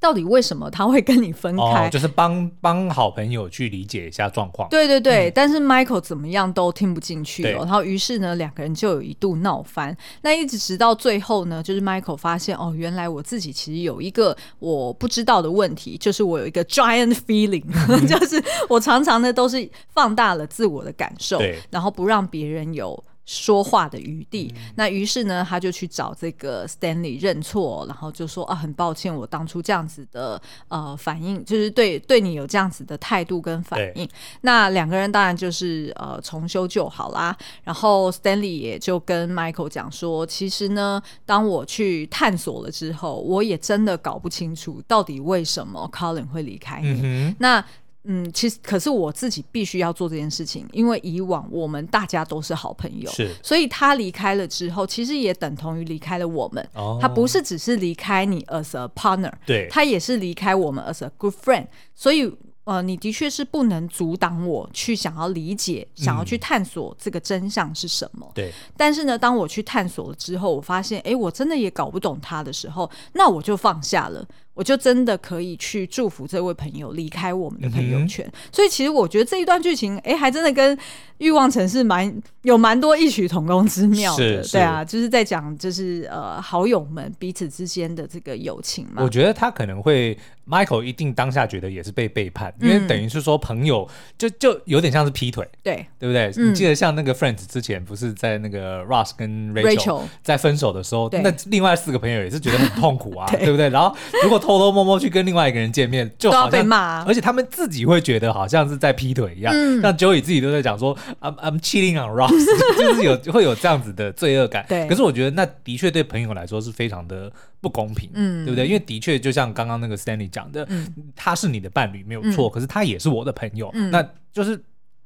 到底为什么他会跟你分开？哦、就是帮帮好朋友去理解一下状况。对对对，嗯、但是 Michael 怎么样都听不进去了。然后于是呢，两个人就有一度闹翻。那一直直到最后呢，就是 Michael 发现哦，原来我自己其实有一个我不知道的问题，就是我有一个 giant feeling，、嗯、就是我常常呢都是放大了自我的感受，然后不让别人有。说话的余地，嗯、那于是呢，他就去找这个 Stanley 认错，然后就说啊，很抱歉，我当初这样子的呃反应，就是对对你有这样子的态度跟反应。那两个人当然就是呃重修旧好啦。然后 Stanley 也就跟 Michael 讲说，其实呢，当我去探索了之后，我也真的搞不清楚到底为什么 Colin 会离开你。嗯、那嗯，其实可是我自己必须要做这件事情，因为以往我们大家都是好朋友，是，所以他离开了之后，其实也等同于离开了我们。哦，他不是只是离开你 as a partner，对，他也是离开我们 as a good friend。所以，呃，你的确是不能阻挡我去想要理解、嗯、想要去探索这个真相是什么。对，但是呢，当我去探索了之后，我发现，哎，我真的也搞不懂他的时候，那我就放下了。我就真的可以去祝福这位朋友离开我们的朋友圈，嗯、所以其实我觉得这一段剧情，哎，还真的跟《欲望城市》蛮有蛮多异曲同工之妙的，对啊，就是在讲就是呃好友们彼此之间的这个友情嘛。我觉得他可能会，Michael 一定当下觉得也是被背叛，因为等于是说朋友就就有点像是劈腿，对。对不对？嗯、你记得像那个 Friends 之前不是在那个 Ross 跟 Rachel 在分手的时候，那另外四个朋友也是觉得很痛苦啊，对，对不对？然后如果偷偷摸摸去跟另外一个人见面，就好像，而且他们自己会觉得好像是在劈腿一样。嗯，像 Joey 自己都在讲说，I'm I'm cheating on Ross，就是有会有这样子的罪恶感。对，可是我觉得那的确对朋友来说是非常的不公平，嗯，对不对？因为的确就像刚刚那个 Stanley 讲的，嗯，他是你的伴侣没有错，可是他也是我的朋友，那就是。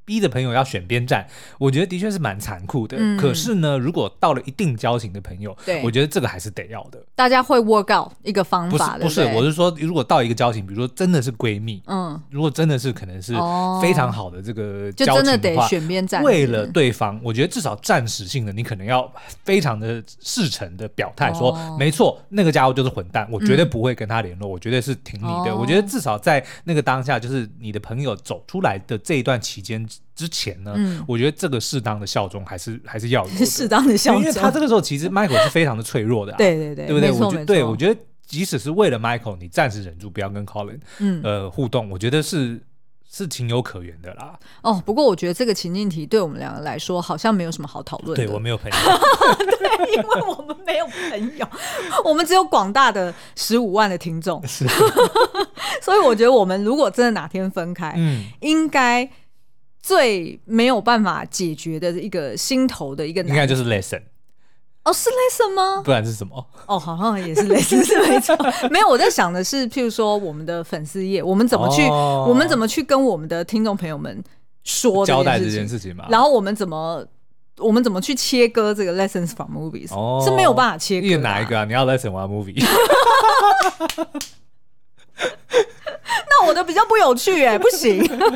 逼着朋友要选边站，我觉得的确是蛮残酷的。嗯、可是呢，如果到了一定交情的朋友，对我觉得这个还是得要的。大家会 work out 一个方法，不是？不是，我是说，如果到一个交情，比如说真的是闺蜜，嗯，如果真的是可能是非常好的这个交情的话，就真的得选边站。为了对方，我觉得至少暂时性的，你可能要非常的事诚的表态，说、哦、没错，那个家伙就是混蛋，我绝对不会跟他联络，嗯、我绝对是挺你的。哦、我觉得至少在那个当下，就是你的朋友走出来的这一段期间。之前呢，嗯、我觉得这个适当的效忠还是还是要有的。适当的效忠，因为他这个时候其实 Michael 是非常的脆弱的、啊，对对对，对不对？我觉得，对我觉得即使是为了 Michael，你暂时忍住不要跟 Colin，嗯，呃，互动，我觉得是是情有可原的啦。哦，不过我觉得这个情境题对我们两个来说好像没有什么好讨论的。对，我没有朋友，对，因为我们没有朋友，我们只有广大的十五万的听众，是，所以我觉得我们如果真的哪天分开，嗯，应该。最没有办法解决的一个心头的一个应该就是 lesson 哦，是 lesson 吗？不然是什么？哦，好像也是 lesson，是没错。没有，我在想的是，譬如说我们的粉丝页，我们怎么去，哦、我们怎么去跟我们的听众朋友们说交代这件事情嘛？然后我们怎么，我们怎么去切割这个 lessons from movies？、哦、是没有办法切割、啊。哪一个啊？你要 lesson，我要 movie。那我的比较不有趣哎，不行，对不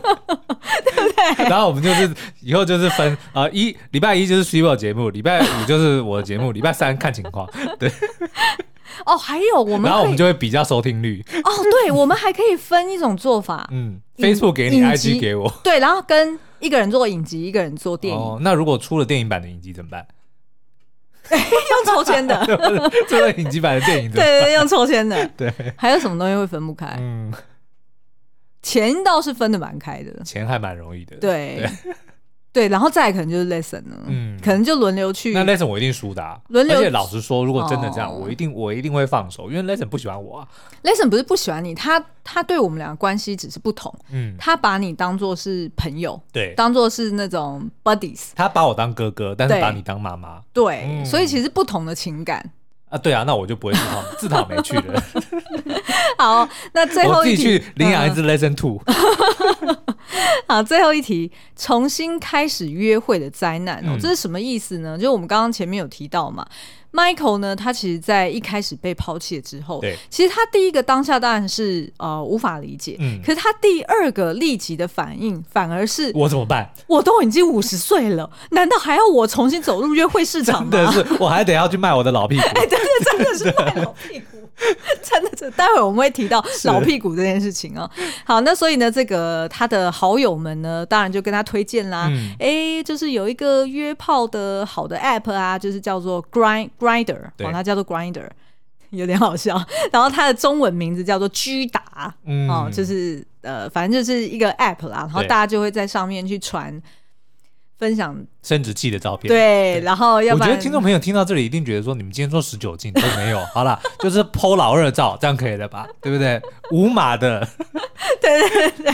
对？然后我们就是以后就是分啊、呃，一礼拜一就是 Super 节目，礼拜五就是我的节目，礼拜三看情况。对。哦，还有我们，然后我们就会比较收听率。哦，对，我们还可以分一种做法，嗯，Facebook 给你，IG 给我，对，然后跟一个人做影集，一个人做电影。哦，那如果出了电影版的影集怎么办？用抽签的，抽 了影集版的电影，对对，用抽签的，对。还有什么东西会分不开？嗯，钱倒是分的蛮开的，钱还蛮容易的，对。对，然后再来可能就是 lesson 了，嗯，可能就轮流去。那 lesson 我一定输的，啊，轮流。而且老实说，如果真的这样，哦、我一定我一定会放手，因为 lesson 不喜欢我啊。lesson 不是不喜欢你，他他对我们两个关系只是不同，嗯，他把你当做是朋友，对，当做是那种 buddies。他把我当哥哥，但是把你当妈妈，对，嗯、所以其实不同的情感。啊，对啊，那我就不会自讨自讨没趣了。好，那最后一题，我自己去领养一只 Lesson Two。好，最后一题，重新开始约会的灾难哦，嗯、这是什么意思呢？就我们刚刚前面有提到嘛。Michael 呢，他其实，在一开始被抛弃了之后，对，其实他第一个当下当然是呃无法理解，嗯，可是他第二个立即的反应，反而是我怎么办？我都已经五十岁了，难道还要我重新走入约会市场吗？真的是，我还得要去卖我的老屁股，哎，真的真的是卖老屁股。真的，这待会我们会提到老屁股这件事情啊。好，那所以呢，这个他的好友们呢，当然就跟他推荐啦。哎、嗯，就是有一个约炮的好的 app 啊，就是叫做 Grind Grinder，哦，它叫做 Grinder，有点好笑。然后它的中文名字叫做 G 打，嗯、哦，就是呃，反正就是一个 app 啦。然后大家就会在上面去传。分享生殖器的照片，对，然后要不然我觉得听众朋友听到这里一定觉得说，你们今天做十九禁都没有，好了，就是 PO 老二照，这样可以了吧？对不对？无码的，对对对，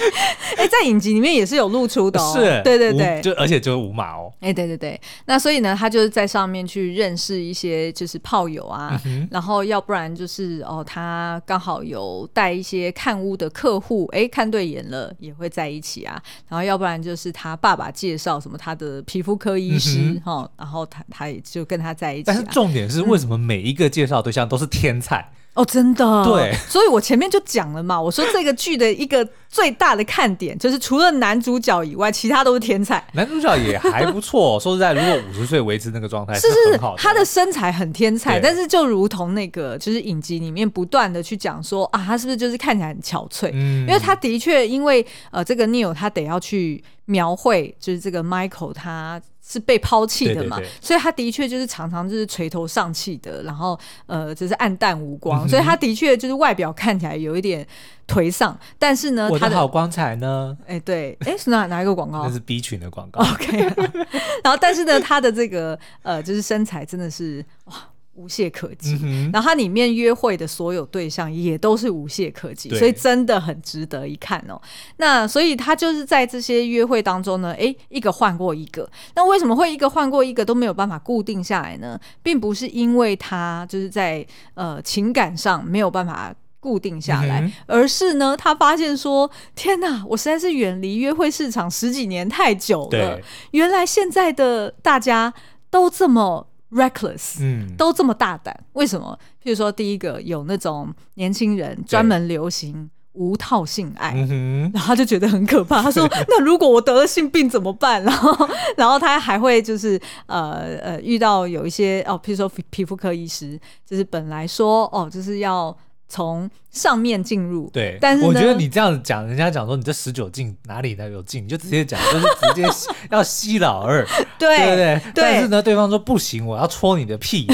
哎，在影集里面也是有露出的，哦。是，对对对，就而且就是无码哦，哎，对对对，那所以呢，他就是在上面去认识一些就是炮友啊，然后要不然就是哦，他刚好有带一些看屋的客户，哎，看对眼了也会在一起啊，然后要不然就是他爸爸介绍什么他。的皮肤科医师哈，嗯、然后他他也就跟他在一起。但是重点是，为什么每一个介绍对象都是天才？嗯、哦，真的。对，所以我前面就讲了嘛，我说这个剧的一个最大的看点就是，除了男主角以外，其他都是天才。男主角也还不错，说实在，如果五十岁维持那个状态，是是是，他的身材很天才，但是就如同那个就是影集里面不断的去讲说啊，他是不是就是看起来很憔悴？嗯，因为他的确因为呃，这个 Neil 他得要去。描绘就是这个 Michael，他是被抛弃的嘛，对对对，所以他的确就是常常就是垂头丧气的，然后呃，就是黯淡无光，嗯、所以他的确就是外表看起来有一点颓丧，但是呢，他的好光彩呢？哎，对，哎，是哪哪一个广告？那是 B 群的广告。OK，然后但是呢，他的这个呃，就是身材真的是哇。无懈可击，嗯、然后它里面约会的所有对象也都是无懈可击，所以真的很值得一看哦。那所以他就是在这些约会当中呢，诶，一个换过一个。那为什么会一个换过一个都没有办法固定下来呢？并不是因为他就是在呃情感上没有办法固定下来，嗯、而是呢，他发现说，天哪，我实在是远离约会市场十几年太久了。原来现在的大家都这么。Reckless，嗯，都这么大胆，为什么？譬如说，第一个有那种年轻人专门流行无套性爱，对然后他就觉得很可怕。他说：“那如果我得了性病怎么办？”然后，然后他还会就是呃呃遇到有一些哦，譬如说皮肤科医师，就是本来说哦，就是要。从上面进入，对，但是我觉得你这样子讲，人家讲说你这十九进哪里呢有进，你就直接讲，就是直接要吸老二，对，对不对？对，但是呢，对方说不行，我要戳你的屁，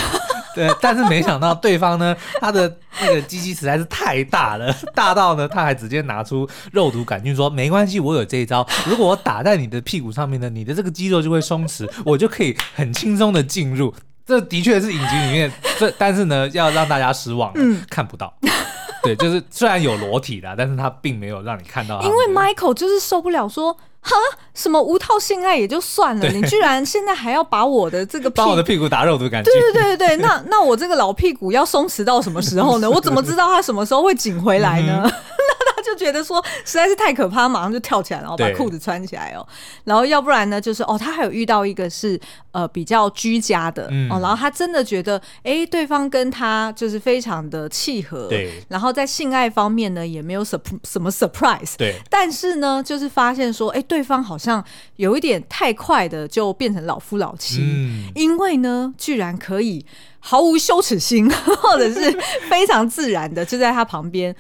对。但是没想到对方呢，他的那个鸡鸡实在是太大了，大到呢，他还直接拿出肉毒杆菌说没关系，我有这一招，如果我打在你的屁股上面呢，你的这个肌肉就会松弛，我就可以很轻松的进入。这的确是影集里面，这但是呢，要让大家失望，嗯，看不到。对，就是虽然有裸体的，但是他并没有让你看到。因为 Michael 就是受不了说，说哈什么无套性爱也就算了，你居然现在还要把我的这个 把我的屁股打肉的感觉。对对对对对，那那我这个老屁股要松弛到什么时候呢？我怎么知道他什么时候会紧回来呢？嗯、那他就觉得说实在是太可怕，马上就跳起来，然后把裤子穿起来哦。然后要不然呢，就是哦，他还有遇到一个是呃比较居家的、嗯、哦，然后他真的觉得哎，对方跟他就是非常的契合，对。然后在性爱方面呢，也没有什什么 surprise，对。但是呢，就是发现说，哎，对方好像有一点太快的就变成老夫老妻，嗯、因为呢，居然可以毫无羞耻心，或者是非常自然的就在他旁边。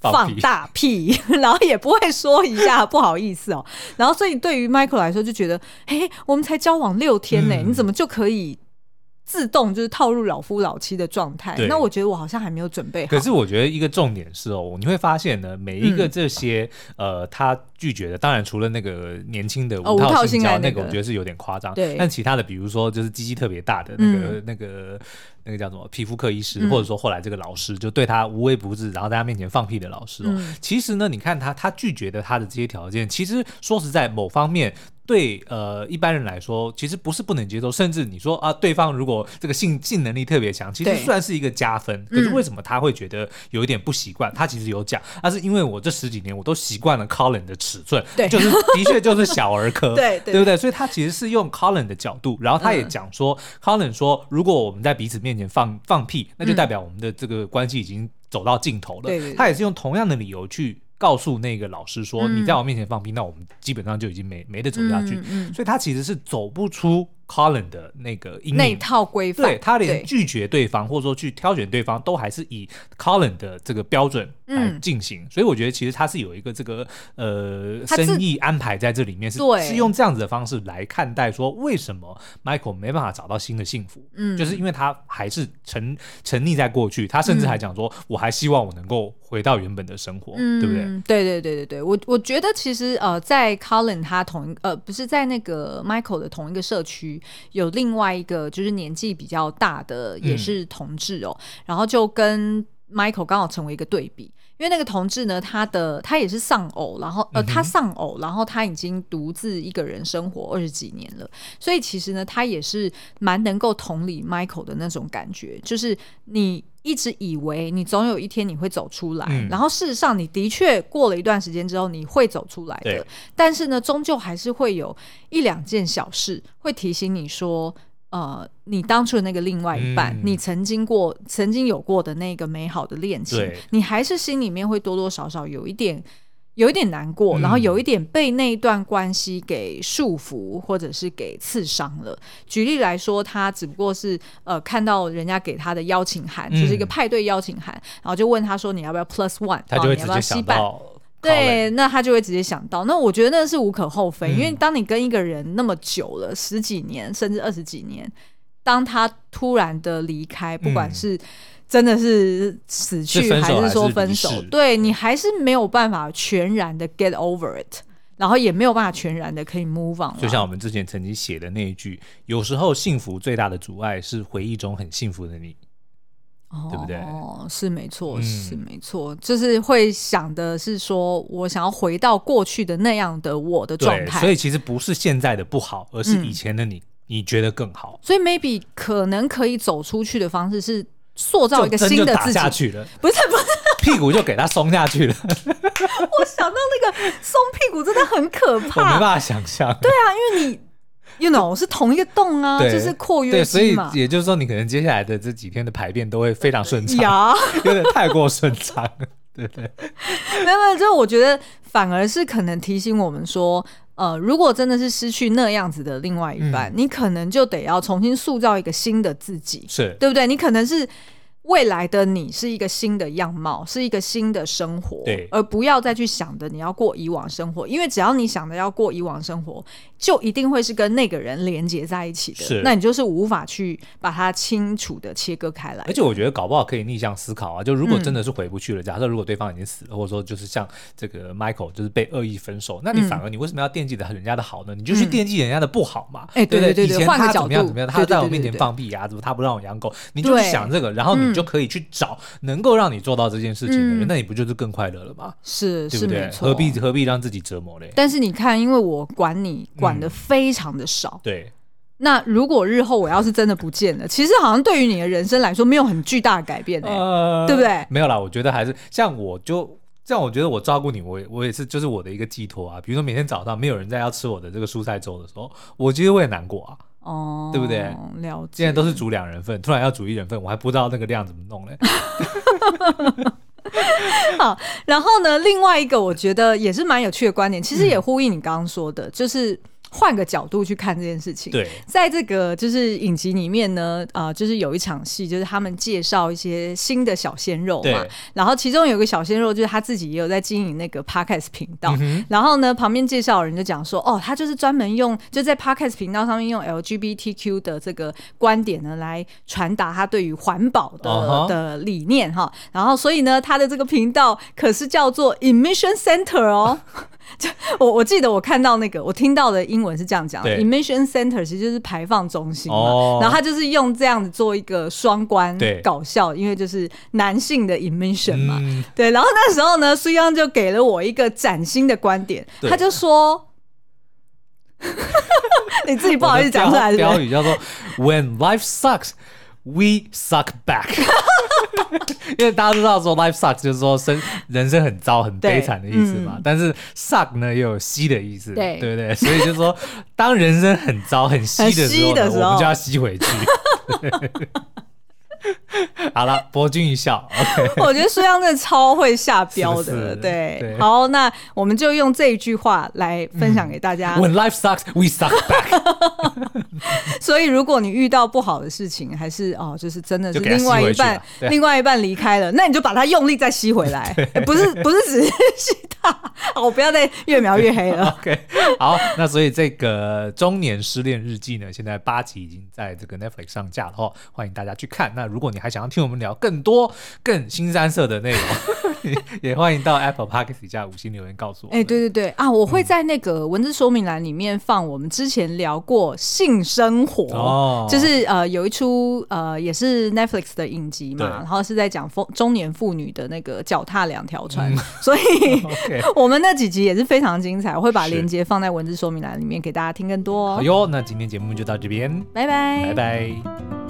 放大屁，然后也不会说一下不好意思哦。然后所以对于 Michael 来说，就觉得，哎，我们才交往六天呢，你怎么就可以自动就是套入老夫老妻的状态？那我觉得我好像还没有准备好。可是我觉得一个重点是哦，你会发现呢，每一个这些呃，他拒绝的，当然除了那个年轻的五套性交那个，我觉得是有点夸张。对，但其他的，比如说就是鸡鸡特别大的那个那个。那个叫什么皮肤科医师，嗯、或者说后来这个老师就对他无微不至，然后在他面前放屁的老师其实呢，你看他，他拒绝的他的这些条件，其实说实在，某方面对呃一般人来说，其实不是不能接受，甚至你说啊，对方如果这个性性能力特别强，其实算是一个加分。对可是为什么他会觉得有一点不习惯？嗯、他其实有讲，那是因为我这十几年我都习惯了 Colin 的尺寸，对，就是的确就是小儿科，对对，对不对？所以他其实是用 Colin 的角度，然后他也讲说、嗯、，Colin 说，如果我们在彼此面面前放放屁，那就代表我们的这个关系已经走到尽头了。对对对，他也是用同样的理由去告诉那个老师说：“嗯、你在我面前放屁，那我们基本上就已经没没得走下去。嗯”嗯，所以他其实是走不出。Colin 的那个那套规范，对，他连拒绝对方或者说去挑选对方，都还是以 Colin 的这个标准来进行。所以我觉得其实他是有一个这个呃生意安排在这里面，是是用这样子的方式来看待说，为什么 Michael 没办法找到新的幸福？嗯，就是因为他还是沉沉溺在过去，他甚至还讲说，我还希望我能够回到原本的生活，对不对？对对对对对，我我觉得其实呃，在 Colin 他同一呃不是在那个 Michael 的同一个社区。有另外一个就是年纪比较大的，也是同志哦，嗯、然后就跟 Michael 刚好成为一个对比，因为那个同志呢，他的他也是丧偶，然后呃他丧偶，然后他已经独自一个人生活二十几年了，所以其实呢，他也是蛮能够同理 Michael 的那种感觉，就是你。一直以为你总有一天你会走出来，嗯、然后事实上你的确过了一段时间之后你会走出来的，但是呢，终究还是会有一两件小事会提醒你说，呃，你当初的那个另外一半，嗯、你曾经过、曾经有过的那个美好的恋情，你还是心里面会多多少少有一点。有一点难过，然后有一点被那一段关系给束缚，或者是给刺伤了。举例来说，他只不过是呃看到人家给他的邀请函，就是一个派对邀请函，然后就问他说：“你要不要 plus one？” 他就会直接想到，对，那他就会直接想到。那我觉得那是无可厚非，因为当你跟一个人那么久了，十几年甚至二十几年，当他突然的离开，不管是真的是死去还是说分手？对，你还是没有办法全然的 get over it，然后也没有办法全然的可以 move on。就像我们之前曾经写的那一句，有时候幸福最大的阻碍是回忆中很幸福的你，哦、对不对？哦，是没错，是没错，嗯、就是会想的是说我想要回到过去的那样的我的状态。所以其实不是现在的不好，而是以前的你，嗯、你觉得更好。所以 maybe 可能可以走出去的方式是。塑造一个新的自己，不是不是，屁股就给他松下去了。我想到那个松屁股真的很可怕，我没办法想象。对啊，因为你，you know，是同一个洞啊，就是括约肌嘛。所以也就是说，你可能接下来的这几天的排便都会非常顺畅，有点太过顺畅，对不对？没有没有，就我觉得反而是可能提醒我们说。呃，如果真的是失去那样子的另外一半，嗯、你可能就得要重新塑造一个新的自己，是对不对？你可能是。未来的你是一个新的样貌，是一个新的生活，对，而不要再去想着你要过以往生活，因为只要你想着要过以往生活，就一定会是跟那个人连接在一起的，是，那你就是无法去把它清楚的切割开来。而且我觉得搞不好可以逆向思考啊，就如果真的是回不去了，嗯、假设如果对方已经死了，或者说就是像这个 Michael 就是被恶意分手，那你反而你为什么要惦记着人家的好呢？你就去惦记人家的不好嘛？哎、嗯，对对对，对，以前他怎么样怎么样，他在我面前放屁啊，怎么他不让我养狗？你就想这个，然后你就可以去找。能够让你做到这件事情的人，嗯、那你不就是更快乐了吗？是，对不对？是何必何必让自己折磨嘞？但是你看，因为我管你管的非常的少，嗯、对。那如果日后我要是真的不见了，其实好像对于你的人生来说没有很巨大的改变，呃、对不对？没有啦，我觉得还是像我就这样我觉得我照顾你，我我也是就是我的一个寄托啊。比如说每天早上没有人在要吃我的这个蔬菜粥的时候，我其实会难过啊。哦，对不对？了解。现在都是煮两人份，突然要煮一人份，我还不知道那个量怎么弄嘞。好，然后呢，另外一个我觉得也是蛮有趣的观点，其实也呼应你刚刚说的，嗯、就是。换个角度去看这件事情。对，在这个就是影集里面呢，啊、呃，就是有一场戏，就是他们介绍一些新的小鲜肉嘛。然后其中有个小鲜肉，就是他自己也有在经营那个 Podcast 频道。嗯、然后呢，旁边介绍人就讲说，哦，他就是专门用就在 Podcast 频道上面用 LGBTQ 的这个观点呢，来传达他对于环保的、uh-huh、的理念哈。然后所以呢，他的这个频道可是叫做 Emission Center 哦。我我记得我看到那个，我听到的英文是这样讲，emission center 其实就是排放中心嘛，哦、然后他就是用这样子做一个双关搞笑，因为就是男性的 emission 嘛，嗯、对，然后那时候呢，苏央就给了我一个崭新的观点，他就说，你自己不好意思讲出来是是，标语叫做 When life sucks, we suck back。因为大家都知道说 life sucks 就是说生人生很糟很悲惨的意思嘛，嗯、但是 suck 呢也有吸的意思，对对不对？所以就是说当人生很糟很吸的时候，的时候我们就要吸回去。好了，博君一笑。Okay、我觉得舒央真的超会下标的，是是对，对。好，那我们就用这一句话来分享给大家。嗯、When life sucks, we suck back。所以，如果你遇到不好的事情，还是哦，就是真的是另外一半，另外一半离开了，那你就把它用力再吸回来。不是，不是只是吸它。我不要再越描越黑了。OK，好，那所以这个中年失恋日记呢，现在八集已经在这个 Netflix 上架了哈，欢迎大家去看。那如果你还想要听我们聊更多 更新三色的内容，也欢迎到 Apple Podcast 底下五星留言告诉我。哎、欸，对对对。啊，我会在那个文字说明栏里面放我们之前聊过性生活，哦、就是呃有一出呃也是 Netflix 的影集嘛，然后是在讲中中年妇女的那个脚踏两条船，嗯、所以、我们那几集也是非常精彩，我会把链接放在文字说明栏里面给大家听更多。哦。好哟，那今天节目就到这边，拜拜，拜拜。